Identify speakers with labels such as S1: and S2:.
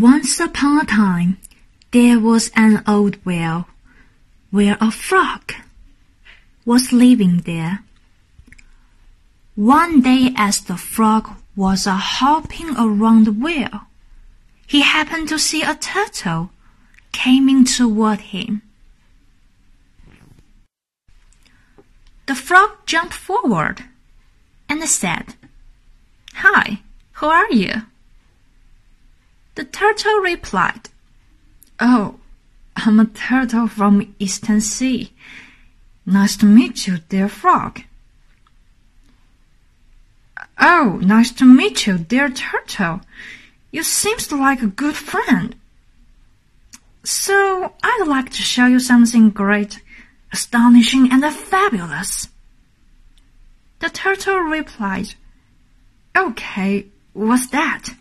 S1: Once upon a time, there was an old well where a frog was living there. One day as the frog was a hopping around the well, he happened to see a turtle coming toward him. The frog jumped forward and said, Hi, who are you? The turtle replied, Oh, I'm a turtle from Eastern Sea. Nice to meet you, dear frog. Oh, nice to meet you, dear turtle. You seems like a good friend. So I'd like to show you something great, astonishing, and fabulous. The turtle replied, Okay, what's that?